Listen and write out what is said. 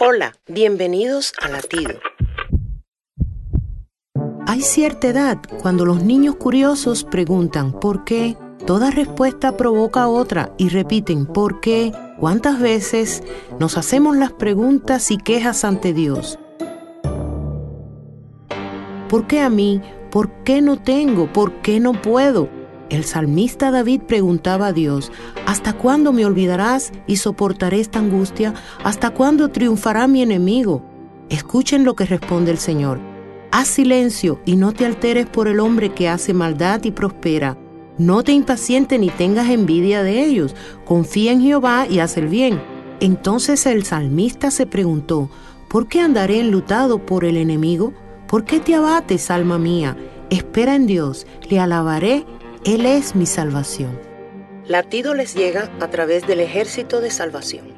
Hola, bienvenidos a Latido. Hay cierta edad cuando los niños curiosos preguntan ¿por qué? Toda respuesta provoca otra y repiten ¿por qué? ¿Cuántas veces nos hacemos las preguntas y quejas ante Dios? ¿Por qué a mí? ¿Por qué no tengo? ¿Por qué no puedo? El salmista David preguntaba a Dios, ¿hasta cuándo me olvidarás y soportaré esta angustia? ¿Hasta cuándo triunfará mi enemigo? Escuchen lo que responde el Señor. Haz silencio y no te alteres por el hombre que hace maldad y prospera. No te impacientes ni tengas envidia de ellos. Confía en Jehová y haz el bien. Entonces el salmista se preguntó, ¿por qué andaré enlutado por el enemigo? ¿Por qué te abates, alma mía? Espera en Dios, le alabaré él es mi salvación. Latido les llega a través del ejército de salvación.